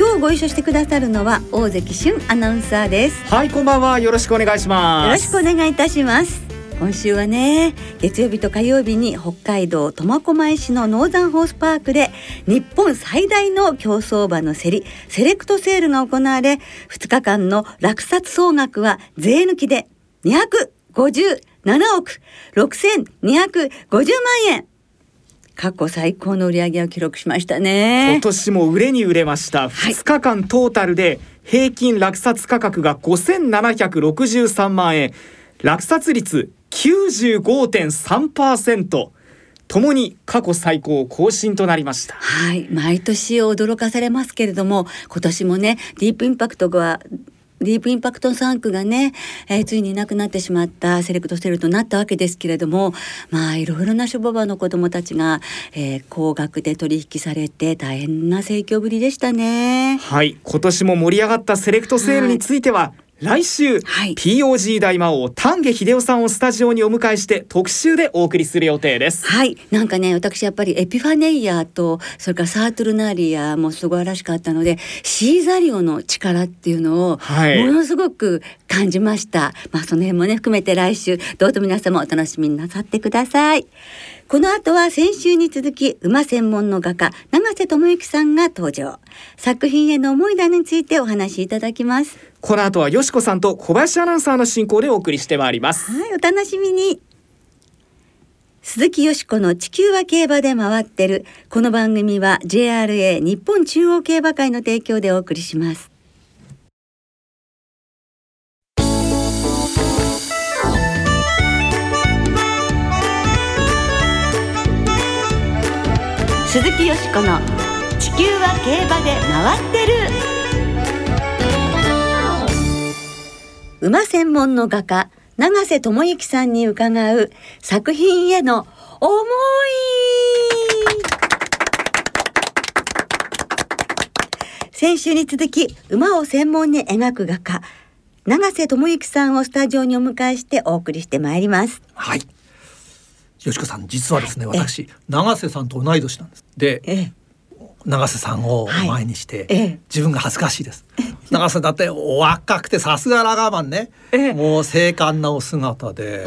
今日ご一緒してくださるのは大関俊アナウンサーです。はいこんばんは。よろしくお願いします。よろしくお願いいたします。今週はね月曜日と火曜日に北海道苫小牧市のノーザンホースパークで日本最大の競走馬の競りセレクトセールが行われ2日間の落札総額は税抜きで257億6250万円過去最高の売り上げを記録しましたね。今年も売れに売れました。2日間トータルで平均落札価格が5763万円。落札率95.3%ともに過去最高更新となりました。はい。毎年驚かされますけれども今年もねディープインパクトがディープインパクト3区がね、えー、ついにいなくなってしまったセレクトセルとなったわけですけれどもまあいろいろな諸母場の子どもたちが、えー、高額で取引されて大変な盛況ぶりでしたね。はい。今年も盛り上がったセレクトセールについては、はい来週、はい、POG 大魔王丹下秀夫さんをスタジオにお迎えして特集でお送りする予定です。はい。なんかね私やっぱりエピファネイアとそれからサートルナリアもすごいらしかったのでシーザリオの力っていうのをものすごく感じました、はい、まあその辺もね含めて来週どうぞ皆様お楽しみになさってください。この後は先週に続き馬専門の画家永瀬智之さんが登場。作品への思い出についてお話しいただきますこの後はよしこさんと小林アナウンサーの進行でお送りしてまいります。はいお楽しみに。鈴木よしこの地球は競馬で回ってる。この番組は JRA 日本中央競馬会の提供でお送りします。鈴木よしこの地球は競馬で回ってる馬専門の画家永瀬智之さんに伺う作品への思い。先週に続き馬を専門に描く画家永瀬智之さんをスタジオにお迎えしてお送りしてまいります。はい。よしこさん実はですね私永瀬さんと同い年なんです。で永瀬さんを前にして、はい、自分が恥ずかしいです。永瀬だってお若くてさすがラガーマンね、もう精悍なお姿で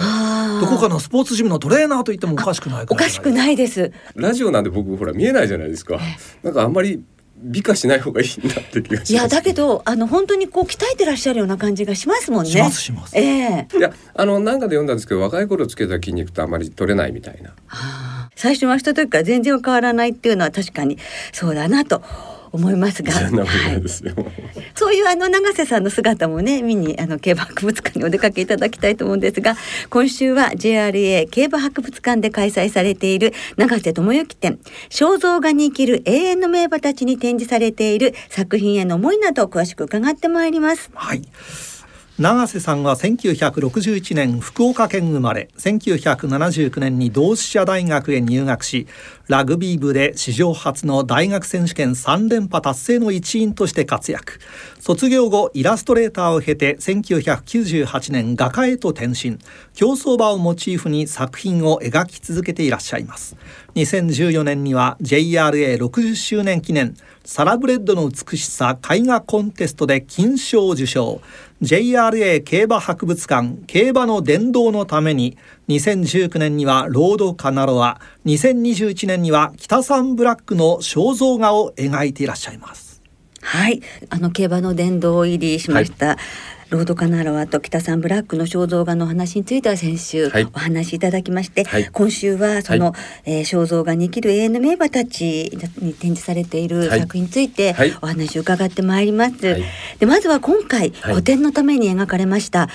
どこかのスポーツジムのトレーナーと言ってもおかしくないおかしくないです。ラジオなんで僕ほら見えないじゃないですか。なんかあんまり美化しない方がいいなって気がします。いやだけどあの本当にこう鍛えてらっしゃるような感じがしますもんね。しますします。ええ。ー、いやあのなんかで読んだんですけど若い頃つけた筋肉とあまり取れないみたいな。はあ、最初はした時から全然変わらないっていうのは確かにそうだなと思いますが、はい、そういうあの永瀬さんの姿もね見にあの競馬博物館にお出かけいただきたいと思うんですが今週は JRA 競馬博物館で開催されている永瀬智之展。肖像画に生きる永遠の名馬たちに展示されている作品への思いなどを詳しく伺ってまいります。はい永瀬さんは1961年福岡県生まれ1979年に同志社大学へ入学しラグビー部で史上初の大学選手権3連覇達成の一員として活躍。卒業後イラストレーターを経て1998年画家へと転身。競走馬をモチーフに作品を描き続けていらっしゃいます。2014年には JRA60 周年記念。サラブレッドの美しさ絵画コンテストで金賞を受賞。JRA 競馬博物館競馬の殿堂のために2019年にはロードカナロア。2021年には北サンブラックの肖像画を描いていらっしゃいます。はい。あの競馬の殿堂入りしました、はい。ロードカナロアと北さんブラックの肖像画の話については先週お話しいただきまして、はい、今週はその、はい、えー、肖像画に生きる永遠の名馬たちに展示されている作品についてお話を伺ってまいります。はい、でまずは今回、古典のために描かれました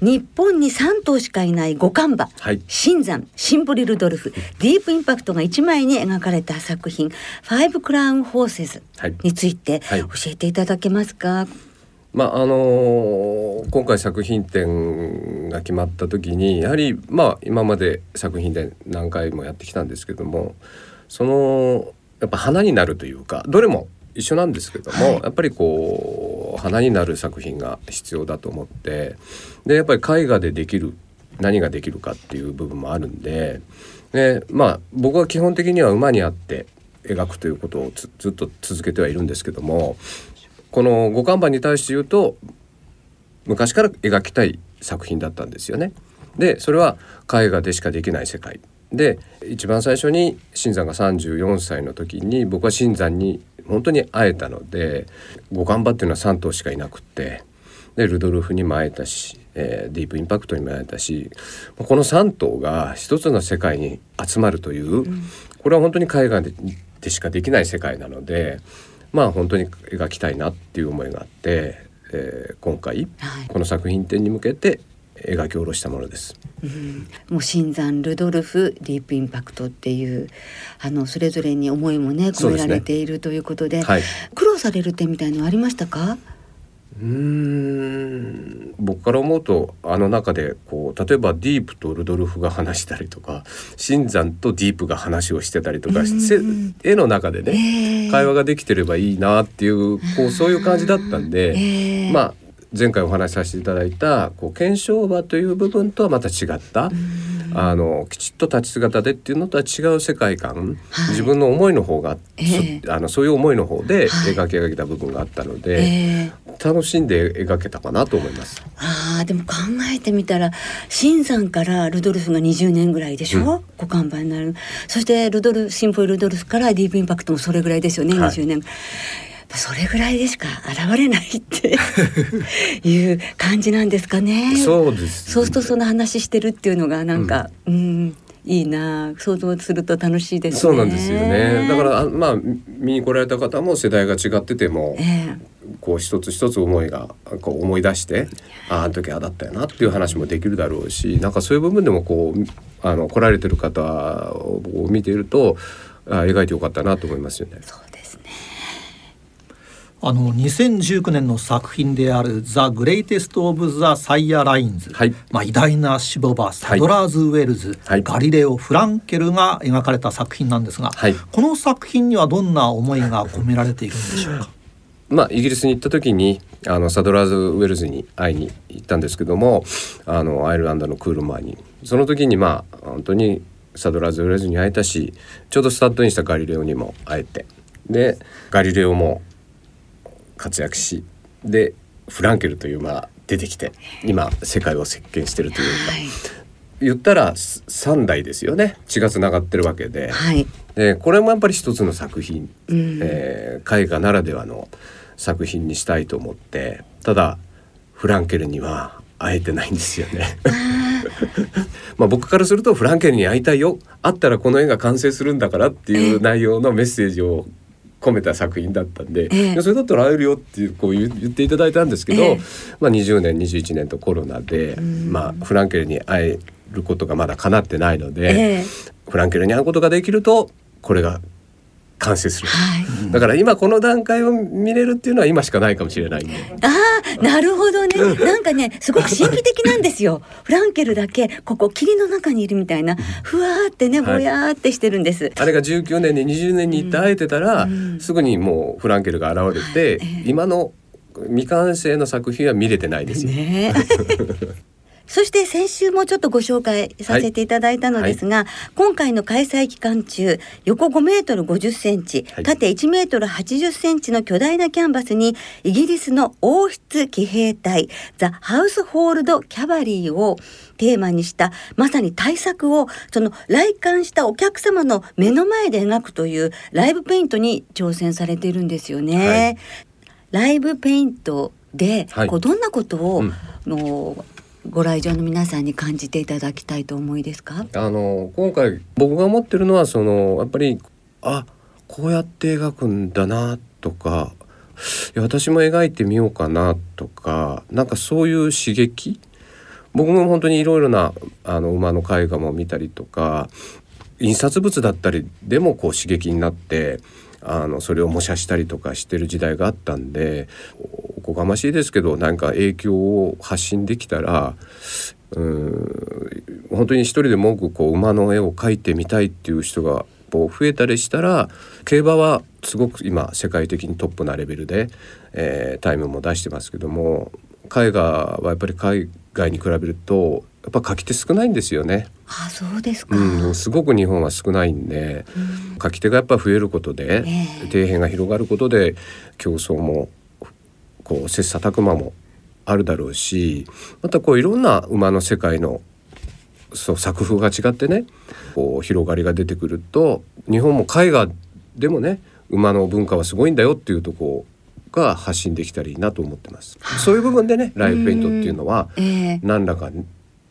日本に3頭しかいない五冠馬、はい、新山シンボリルドルフ、ディープインパクトが1枚に描かれた作品「ファイブクラウン・ホーセズ」について教えていただけますか、まああの今回作品展が決まった時にやはりまあ今まで作品展何回もやってきたんですけどもそのやっぱ花になるというかどれも一緒なんですけども、はい、やっぱりこう花になる作品が必要だと思ってでやっぱり絵画でできる何ができるかっていう部分もあるんででまあ僕は基本的には馬にあって描くということをずっと続けてはいるんですけどもこの五看板に対して言うと昔から描きたい作品だったんですよね。でそれは絵画でしかできない世界で一番最初に新山が34歳の時に僕は新山に本当に会えたので五看板っていうのは3頭しかいなくってでルドルフにも会えたし、えー、ディープインパクトにも会えたしこの3頭が一つの世界に集まるという、これは本当に絵画ででしかできない世界なのでまあ本当に描きたいなっていう思いがあって、えー、今回、この作品展に向けて描き下ろしたものです。うん、もう新山ルドルフディープインパクトっていうあのそれぞれに思いもね込められているということで、ねはい、苦労される点みたいのはありましたか？うん。僕から思うとあの中でこう例えばディープとルドルフが話したりとか新山とディープが話をしてたりとか絵の中でね、会話ができてればいいなっていうこうそういう感じだったんで、まあ前回お話しさせていただいたこう検証場という部分とはまた違った。あのきちっと立ち姿でっていうのとは違う世界観、はい、自分の思いの方が、えー、あのそういう思いの方で描き上げた部分があったので、はいえ。ー、楽しんで描けたかなと思います。あでも考えてみたら新山からルドルフが20年ぐらいでしょ、うん、ご看板になる。そしてルドルシンフォイルドルフからディープインパクトもそれぐらいですよね、はい、20年。それぐらいでしか現れないって いう感じなんですかね。そうです、ね、そうするとその話してるっていうのがなんか、うん、うんいいな。想像すると楽しいです、ね、そうなんですよね。だからまあ見に来られた方も世代が違ってても、えー、こう一つ一つ思いがこう思い出してああの時ああだったよなっていう話もできるだろうしなんかそういう部分でもこうあの来られてる方を見ているとあ描いてよかったなと思いますよね。あの2019年の作品である「ザ・グレイテスト・オブ・ザ・サイヤ・ラインズ」はい、まあ、偉大な種牡馬サドラーズ・ウェルズ、はい、ガリレオ・フランケルが描かれた作品なんですが、はい、この作品にはどんな思いが込められているんでしょうか？まあ、イギリスに行った時にあのサドラーズ・ウェルズに会いに行ったんですけどもあのアイルランドのクールモアに。その時にまあ本当にサドラーズ・ウェルズに会えたしちょうどスタッドインしたガリレオにも会えて。でガリレオも活躍しでフランケルというまあ出てきて今世界を席巻してるというか、はい、言ったら3代ですよね。血がつながってるわけで,、はい、でこれもやっぱり一つの作品、うん、えー、絵画ならではの作品にしたいと思って。ただフランケルには会えてないんですよね。まあ僕からするとフランケルに会いたいよ。会ったらこの絵が完成するんだからっていう内容のメッセージを込めた作品だったんで、えー、それだったら会えるよっていうこう言っていただいたんですけど、えー、まあ、20年21年とコロナで、まあ、フランケルに会えることがまだ叶ってないので、えー、フランケルに会うことができるとこれが完成する、はい、だから今この段階を見れるっていうのは今しかないかもしれないああなるほどね。なんかねすごく神秘的なんですよ。フランケルだけここ霧の中にいるみたいな。ふわーってねぼやーってしてるんです、はい、あれが19年に20年に行って会えてたら、うん、すぐにもうフランケルが現れて、はい、今の未完成の作品は見れてないですよ。ね そして先週もちょっとご紹介させていただいたのですが、はい、今回の開催期間中横5メートル50センチ、はい、縦1メートル80センチの巨大なキャンバスにイギリスの王室騎兵隊ザ・ハウスホールド・キャバリーをテーマにしたまさに対策をその来館したお客様の目の前で描くというライブペイントに挑戦されているんですよね。はい、ライブペイントで、こうどんなことを、うん、のご来場の皆さんに感じていただきたいと思いですか？あの今回僕が思ってるのはそのやっぱりあこうやって描くんだなとか私も描いてみようかなとかなんかそういう刺激僕も本当にいろいろなあの馬の絵画も見たりとか印刷物だったりでもこう刺激になってあのそれを模写したりとかしてる時代があったんでおこがましいですけどなんか影響を発信できたらうん本当に一人でも多くこう馬の絵を描いてみたいっていう人がこう増えたりしたら競馬はすごく今世界的にトップなレベルで、えー、タイムも出してますけども絵画はやっぱり海外に比べるとやっぱ書き手少ないんですよね。あそうですか、うん、すごく日本は少ないんで、うん、書き手がやっぱ増えることで、えー、底辺が広がることで競争もこう切磋琢磨もあるだろうしまたこういろんな馬の世界のそう作風が違ってねこう広がりが出てくると日本も絵画でもね馬の文化はすごいんだよっていうとこが発信できたらいいなと思ってます。そういう部分でねライフペイントっていうのは何らか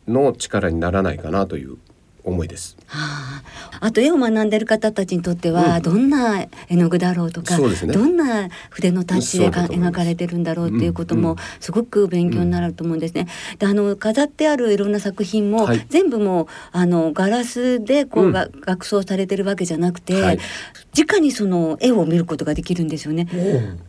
の力にならないかなという思いです。はあ、あと絵を学んでる方たちにとっては、どんな絵の具だろうとか、ね、どんな筆のタッチで描かれてるんだろうっていうこともすごく勉強になると思うんですね。であの飾ってあるいろんな作品も、はい、全部もうあのガラスでこう、が額装されてるわけじゃなくて、はい、直にその絵を見ることができるんですよね。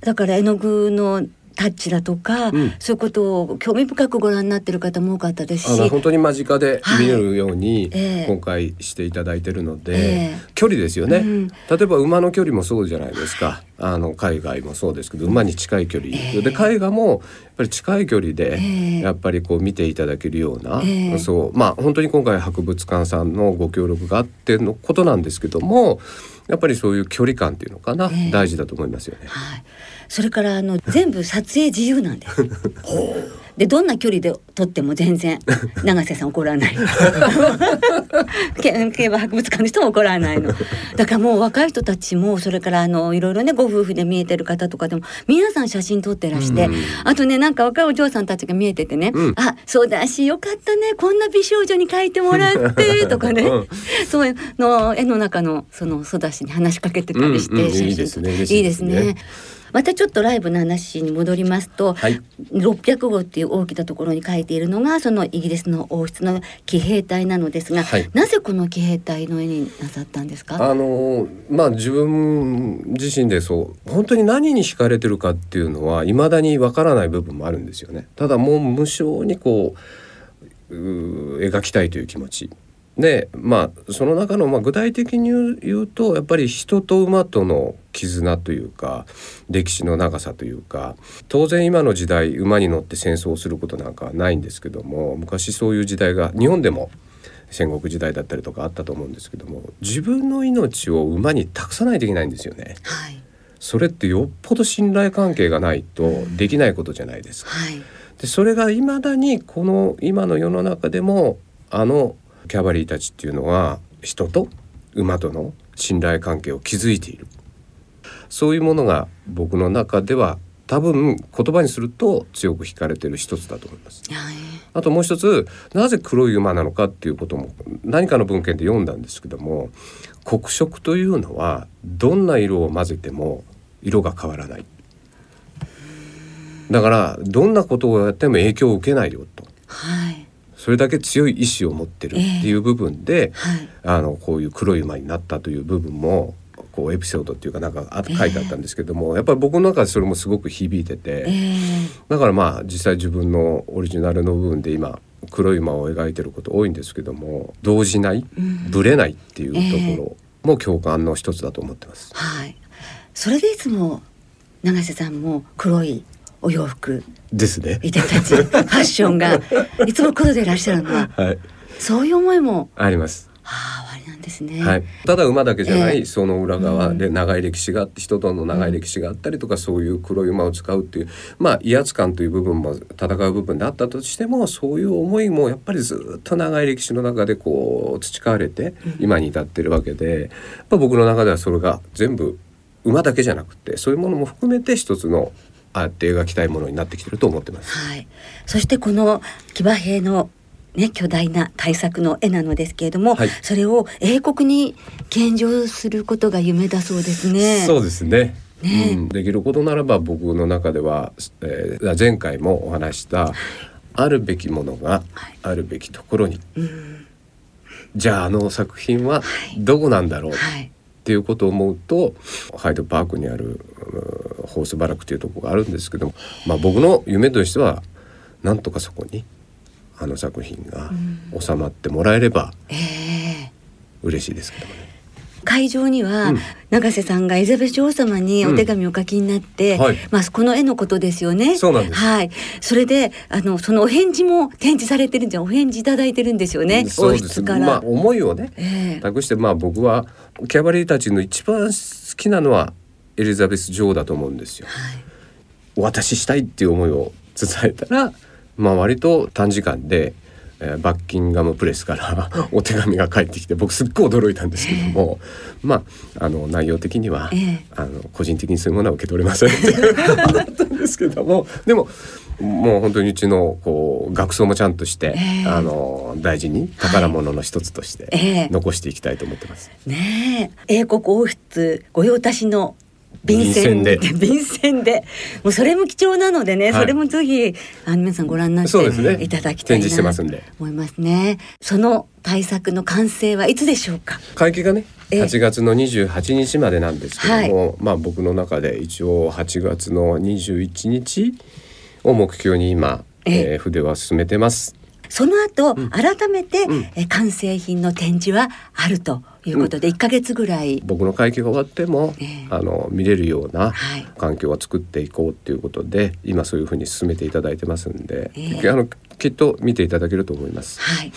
だから絵の具のタッチだとか、うん、そういうことを興味深くご覧になってる方も多かったですし。本当に間近で見れるように、今回していただいてるので、えー、距離ですよね、うん、例えば馬の距離もそうじゃないですか。あの海外もそうですけど馬に近い距離、えー、で絵画もやっぱり近い距離でやっぱりこう見ていただけるような、えー、そう。まあ本当に今回博物館さんのご協力があってのことなんですけどもやっぱりそういう距離感っていうのかな、大事だと思いますよね。はいそれからあの全部撮影自由なんです。でどんな距離で撮っても全然 永瀬さん怒らない。競馬博物館の人も怒らないの。だからもう若い人たちもそれからあのいろいろねご夫婦で見えてる方とかでも皆さん写真撮ってらして、うん、あとねなんか若いお嬢さんたちが見えててね、うん、あそうだしよかったねこんな美少女に描いてもらってとかね、うん、そういうの絵の中のその育ちに話しかけてたりして、写真いいですね。いいですね。またちょっとライブの話に戻りますと、はい、600号っていう大きなところに書いているのがそのイギリスの王室の騎兵隊なのですが、はい、なぜこの騎兵隊の絵になさったんですか？あのまあ自分自身でそう本当に何に惹かれてるかっていうのはいまだにわからない部分もあるんですよね。ただもう無償にこう描きたいという気持ちでまあその中の、まあ、具体的に言うとやっぱり人と馬との絆というか歴史の長さというか当然今の時代馬に乗って戦争をすることなんかはないんですけども昔そういう時代が日本でも戦国時代だったりとかあったと思うんですけども自分の命を馬に託さないといけないんですよね。はい、それってよっぽど信頼関係がないとできないことじゃないですか。はい、でそれが未だにこの今の世の中でもあのキャバリーたちっていうのは人と馬との信頼関係を築いている。そういうものが僕の中では多分言葉にすると強く惹かれてる一つだと思います。あともう一つなぜ黒い馬なのかっていうことも何かの文献で読んだんですけども黒色というのはどんな色を混ぜても色が変わらない。だからどんなことをやっても影響を受けないよと、はい、それだけ強い意志を持ってるっていう部分で、えーはい、あのこういう黒い馬になったという部分もこうエピソードっていうかなんかあ書いてあったんですけども、えー、やっぱり僕の中でそれもすごく響いてて、えー、だからまあ実際自分のオリジナルの部分で今黒い馬を描いてること多いんですけども動じない、うん、ぶれないっていうところも共感の一つだと思ってます。はい、それでいつも永瀬さんも黒いお洋服。ですね。いてたち。ファッションが。いつも黒でいらっしゃるの。は、はい、そういう思いも。あります。はあ、ですね、はい、ただ馬だけじゃない、えー、その裏側で長い歴史があって人との長い歴史があったりとか、うん、そういう黒い馬を使うっていうまあ威圧感という部分も戦う部分であったとしてもそういう思いもやっぱりずっと長い歴史の中でこう培われて今に至ってるわけで、うん、やっぱ僕の中ではそれが全部馬だけじゃなくてそういうものも含めて一つのあって描きたいものになってきてると思ってます。はい。そしてこの騎馬兵のね、巨大な大作の絵なのですけれども、はい、それを英国に献上することが夢だそうですね。そうですね。ね、うん、できることならば僕の中では、えー、前回もお話した、はい、あるべきものがあるべきところに、はい、じゃああの作品はどこなんだろう、はい、っていうことを思うとハイドパークにあるホースバラクというところがあるんですけども、まあ、僕の夢としてはなんとかそこにあの作品が収まってもらえれば嬉しいですけどもね。会場には、永瀬さんがエリザベス女王様にお手紙を書きになって、うんはい、まあこの絵のことですよね。そうなんです。はい。それであのそのお返事も展示されてるんじゃお返事いただいてるんですよね。王室から。まあ思いをね、えー、託してまあ僕はキャバレーたちの一番好きなのはエリザベス女王だと思うんですよ。はい、お渡ししたいっていう思いを伝えたら、まあ割と短時間で。えー、バッキンガムプレスからお手紙が返ってきて僕すっごい驚いたんですけども、えー、まああの内容的には、えー、あの個人的にそういうものは受け取れませんってだったんですけどもでももう本当にうちのこう学装もちゃんとして、えー、あの大事に宝物の一つとして残していきたいと思ってます。はい、ね英国王室御用達の便箋で。便箋で。もうそれも貴重なのでね、はい、それもぜひあの皆さんご覧になっていただきたいなと思いますね。その対策の完成はいつでしょうか？会期がね8月の28日までなんですけども、はい、まあ僕の中で一応8月の21日を目標に今、ええ。ー、筆は進めてます。その後、うん、改めて、うん、え完成品の展示はあるということで、うん、1か月ぐらい。僕の会見が終わっても、えー、あの見れるような環境は作っていこうっていうことで、はい、今そういうふうに進めていただいてますんで、えー、あのきっと見ていただけると思います。はい。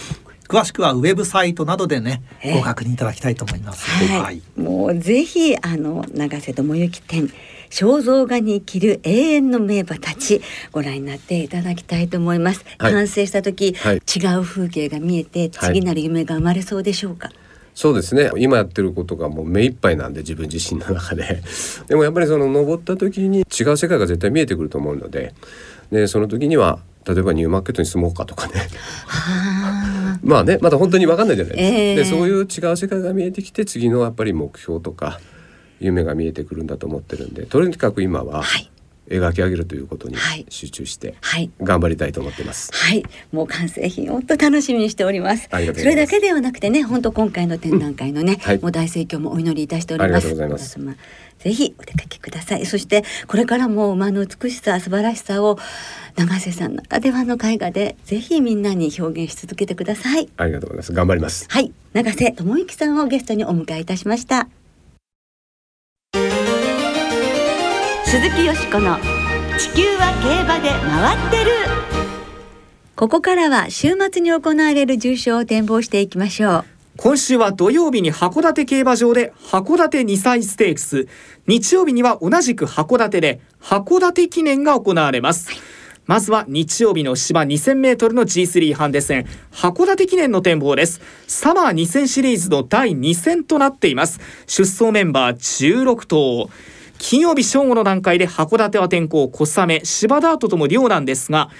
詳しくはウェブサイトなどでね、ご確認いただきたいと思います。はい、はい、もうぜひあの永瀬智之展肖像画に生きる永遠の名馬たちご覧になっていただきたいと思います、はい、完成した時、はい、違う風景が見えて次なる夢が生まれそうでしょうか、そうですね。今やってることがもう目いっぱいなんで自分自身の中で。でもやっぱりその登った時に違う世界が絶対見えてくると思うのででその時には例えばニューマーケットに住もうかとかね。まあねまだ本当に分かんないじゃないですか、えー、でそういう違う世界が見えてきて次のやっぱり目標とか夢が見えてくるんだと思ってるんでとにかく今は、描き上げるということに集中して頑張りたいと思ってます。はい、もう完成品本当楽しみにしております。それだけではなくてね、本当今回の展覧会のね、うんはい、もう大盛況もお祈りいたしております。ます。ぜひお出かけください。そしてこれからも馬の美しさ素晴らしさを永瀬さんならではの絵画でぜひみんなに表現し続けてください。ありがとうございます。頑張ります。はい、永瀬智之さんをゲストにお迎えいたしました。鈴木よしこの地球は競馬で回ってる。ここからは週末に行われる重賞を展望していきましょう。今週は土曜日に函館競馬場で函館2歳ステークス。日曜日には同じく函館で函館記念が行われます、はいまずは日曜日の芝2000メートルの G3 ハンデ戦。函館記念の展望です。サマー2000シリーズの第2戦となっています。出走メンバー16頭金曜日正午の段階で函館は天候小雨芝ダートとも量なんですが、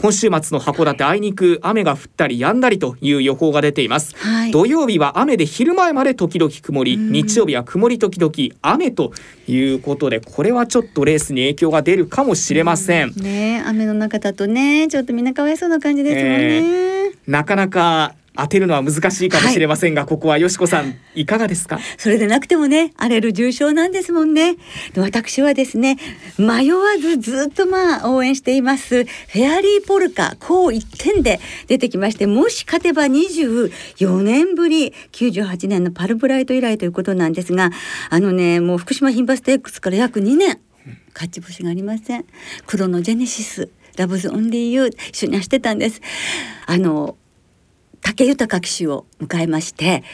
今週末の函館あいにく雨が降ったり止んだりという予報が出ています、はい、土曜日は雨で昼前まで時々曇り日曜日は曇り時々雨ということでこれはちょっとレースに影響が出るかもしれません、ね雨の中だとねちょっとみんなかわいそうな感じですもんね、えー、なかなか当てるのは難しいかもしれませんが、はい、ここはよしこさんいかがですか？それでなくてもね荒れる重賞なんですもんね。私はですね迷わずずっとまあ応援しています。フェアリーポルカこう一点で出てきましてもし勝てば24年ぶり98年のパルブライト以来ということなんですがあのねもう福島牝馬ステークスから約2年勝ち星がありません。黒のジェネシスラブズオンリーユー一緒に走ってたんです。あの武豊騎手を迎えまして、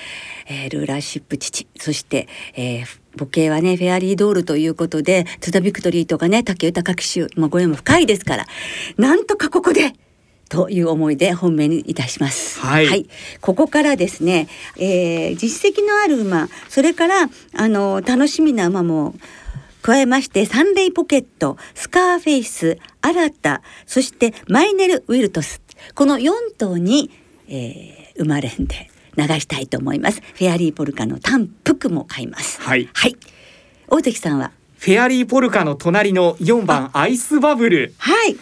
えー、ルーラーシップ父そして、えー、母系はねフェアリードールということで津田ビクトリーとかね武豊騎手、まあ、ご縁も深いですからなんとかここでという思いで本命にいたします。はい、はい、ここからですね、えー、実績のある馬、それからあの楽しみな馬も加えましてサンレイポケット、スカーフェイス、アラタ、そしてマイネル・ウィルトス、この4頭にえー、生まれんで流したいと思います。フェアリーポルカの単服も買います。はい。はい。大関さんは？フェアリーポルカの隣の4番アイスバブル。はい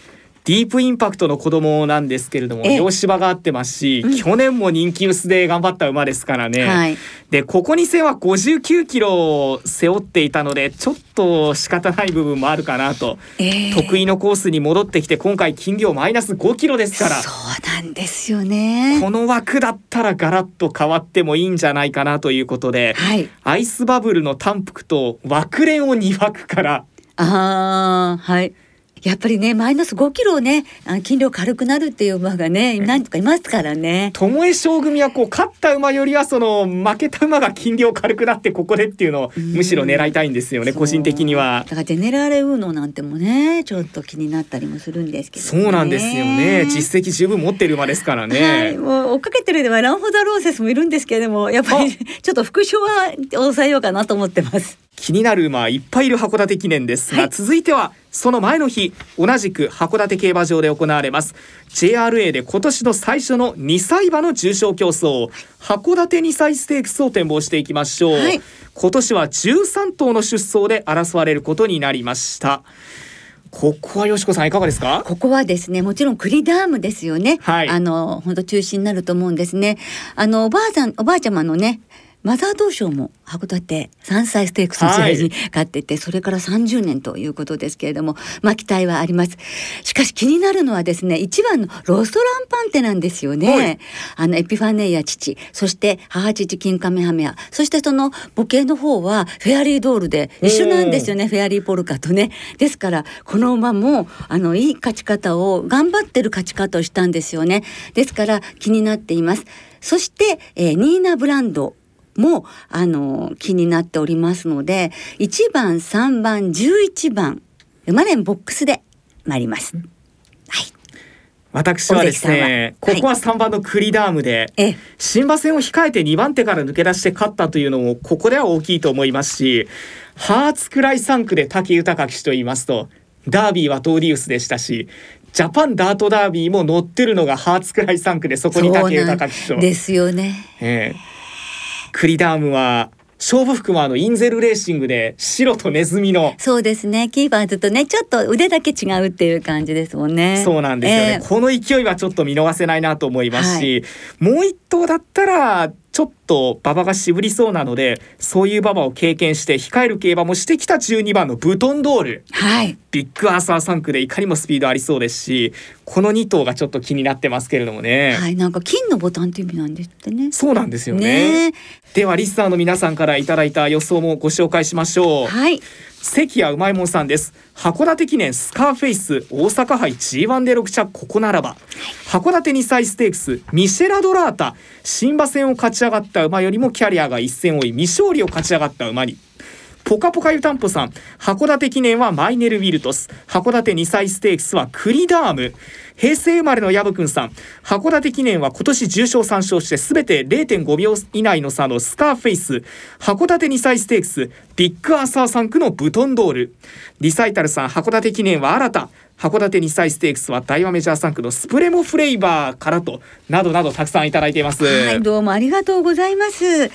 ディープインパクトの子供なんですけれども洋芝が合ってますし、うん、去年も人気薄で頑張った馬ですからね、はい、でここに戦は59キロを背負っていたのでちょっと仕方ない部分もあるかなと、えー、得意のコースに戻ってきて今回金量マイナス5キロですから。そうなんですよね。この枠だったらガラッと変わってもいいんじゃないかなということで、はい、アイスバブルの単服と枠連を2枠からあはいやっぱりねマイナス5キロね筋量軽くなるっていう馬がね何とかいますからね。巴将組はこう勝った馬よりはその負けた馬が筋量軽くなってここでっていうのをむしろ狙いたいんですよね個人的には。だからジェネラルウーノなんてもねちょっと気になったりもするんですけど、ね、そうなんですよね実績十分持ってる馬ですからね。はい、もう追っかけてるではランホザローセスもいるんですけれどもやっぱりちょっと副賞は抑えようかなと思ってます。気になる馬いっぱいいる函館記念ですが、はい、続いてはその前の日同じく函館競馬場で行われます JRA で今年の最初の2歳馬の重賞競争函館2歳ステークスを展望していきましょう、はい、今年は13頭の出走で争われることになりました。ここはよしこさんいかがですか？ここはですねもちろん栗ダームですよね、はい、あの本当中心になると思うんですね。あのおばあさんおばあちゃまのねマザー東証も函館3歳ステークスの試合に勝ってて、はい、それから30年ということですけれども、まあ期待はあります。しかし気になるのはですね、一番のロストランパンテなんですよね。はい、あのエピファネイア父、そして母父金カメハメア、そしてその母系の方はフェアリードールで一緒なんですよね、フェアリーポルカとね。ですからこの馬もあのいい勝ち方を頑張ってる勝ち方をしたんですよね。ですから気になっています。そして、えー、ニーナ・ブランドもあの気になっておりますので1番3番11番馬連ボックスで参ります。はい私はですねここは3番のクリダームで、はい、新馬戦を控えて2番手から抜け出して勝ったというのもここでは大きいと思いますしハーツクライ3区で武豊騎手と言いますとダービーはトーディウスでしたしジャパンダートダービーも乗ってるのがハーツクライ3区でそこに武豊騎手と。ですよね。えークリダームは勝負服もあのインゼルレーシングで白とネズミのそうですね。キーパーズとねちょっと腕だけ違うっていう感じですもんね。そうなんですよね、えー、この勢いはちょっと見逃せないなと思いますし、はい、もう一頭だったらちょっと馬場が渋りそうなのでそういう馬場を経験して控える競馬もしてきた12番のブトンドール、はい、ビッグアーサー3区でいかにもスピードありそうですしこの2頭がちょっと気になってますけれどもね。はいなんか金のボタンって意味なんですってね。そうなんですよね。ではリスナーの皆さんからいただいた予想もご紹介しましょう。はい関谷うまいもんさんです。函館記念スカーフェイス大阪杯 G1 で6着ここならば、函館2歳ステークスミシェラドラータ。新馬戦を勝ち上がった馬よりもキャリアが一戦多い。未勝利を勝ち上がった馬に。ポカポカ湯たんぽさん。函館記念はマイネル・ウィルトス。函館2歳ステークスはクリダーム。平成生まれのヤブくんさん。函館記念は今年重賞3勝してすべて0.5秒以内の差のスカーフェイス。函館2歳ステークスビッグアーサー3区のブトンドール。リサイタルさん函館記念は新た。函館2歳ステークスは大和メジャー3区のスプレモフレーバーからと。などなどたくさんいただいています。はいどうもありがとうございます。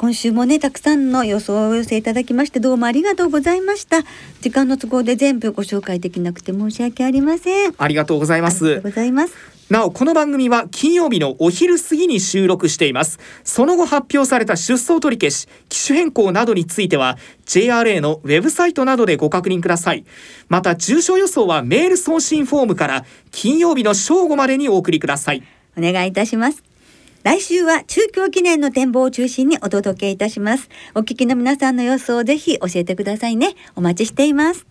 今週もねたくさんの予想をお寄せいただきましてどうもありがとうございました。時間の都合で全部ご紹介できなくて申し訳ありません。ありがとうございます。ありがとうございます。なおこの番組は金曜日のお昼過ぎに収録しています。その後発表された出走取り消し機種変更などについては JRA のウェブサイトなどでご確認ください。また重症予想はメール送信フォームから金曜日の正午までにお送りください。お願いいたします来週は中京記念の展望を中心にお届けいたします。お聞きの皆さんの予想をぜひ教えてくださいね。お待ちしています。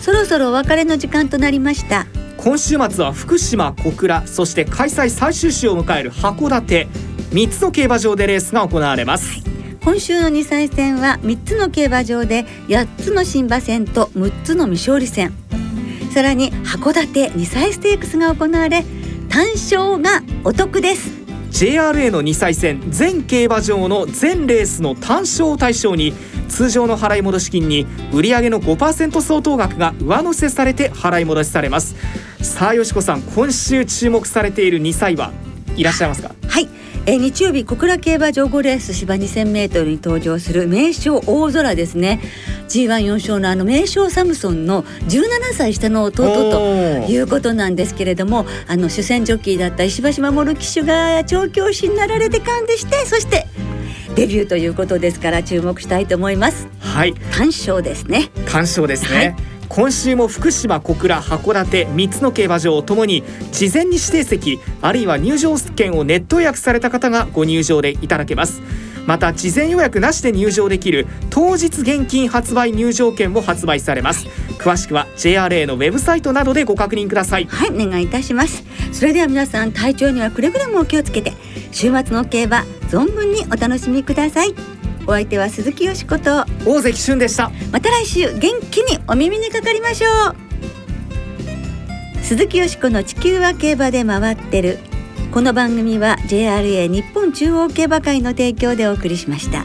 そろそろお別れの時間となりました。今週末は福島小倉そして開催最終週を迎える函館3つの競馬場でレースが行われます、はい、今週の2歳戦は3つの競馬場で8つの新馬戦と6つの未勝利戦さらに函館2歳ステークスが行われ単勝がお得です。JRA の2歳戦全競馬場の全レースの単勝を対象に通常の払い戻し金に売上の5%相当額が上乗せされて払い戻しされます。さあよしこさん今週注目されている2歳はいらっしゃいますか？はいえー、日曜日小倉競馬場5レース芝 2000m に登場する名将大空ですね。G14 勝のあの名将サムソンの17歳下の弟ということなんですけれどもあの主戦ジョッキーだった石橋守騎手が調教師になられて勘でしてそしてデビューということですから注目したいと思います。はい。単勝ですね。単勝ですね、はい今週も福島小倉函館3つの競馬場ともに事前に指定席あるいは入場券をネット予約された方がご入場でいただけます。また事前予約なしで入場できる当日現金発売入場券も発売されます。詳しくは JRA のウェブサイトなどでご確認ください。はいお願いいたします。それでは皆さん体調にはくれぐれもお気をつけて週末の競馬存分にお楽しみください。お相手は鈴木よしこと大関俊でした。また来週元気にお耳にかかりましょう。鈴木よしこの地球は競馬で回ってる。この番組は JRA 日本中央競馬会の提供でお送りしました。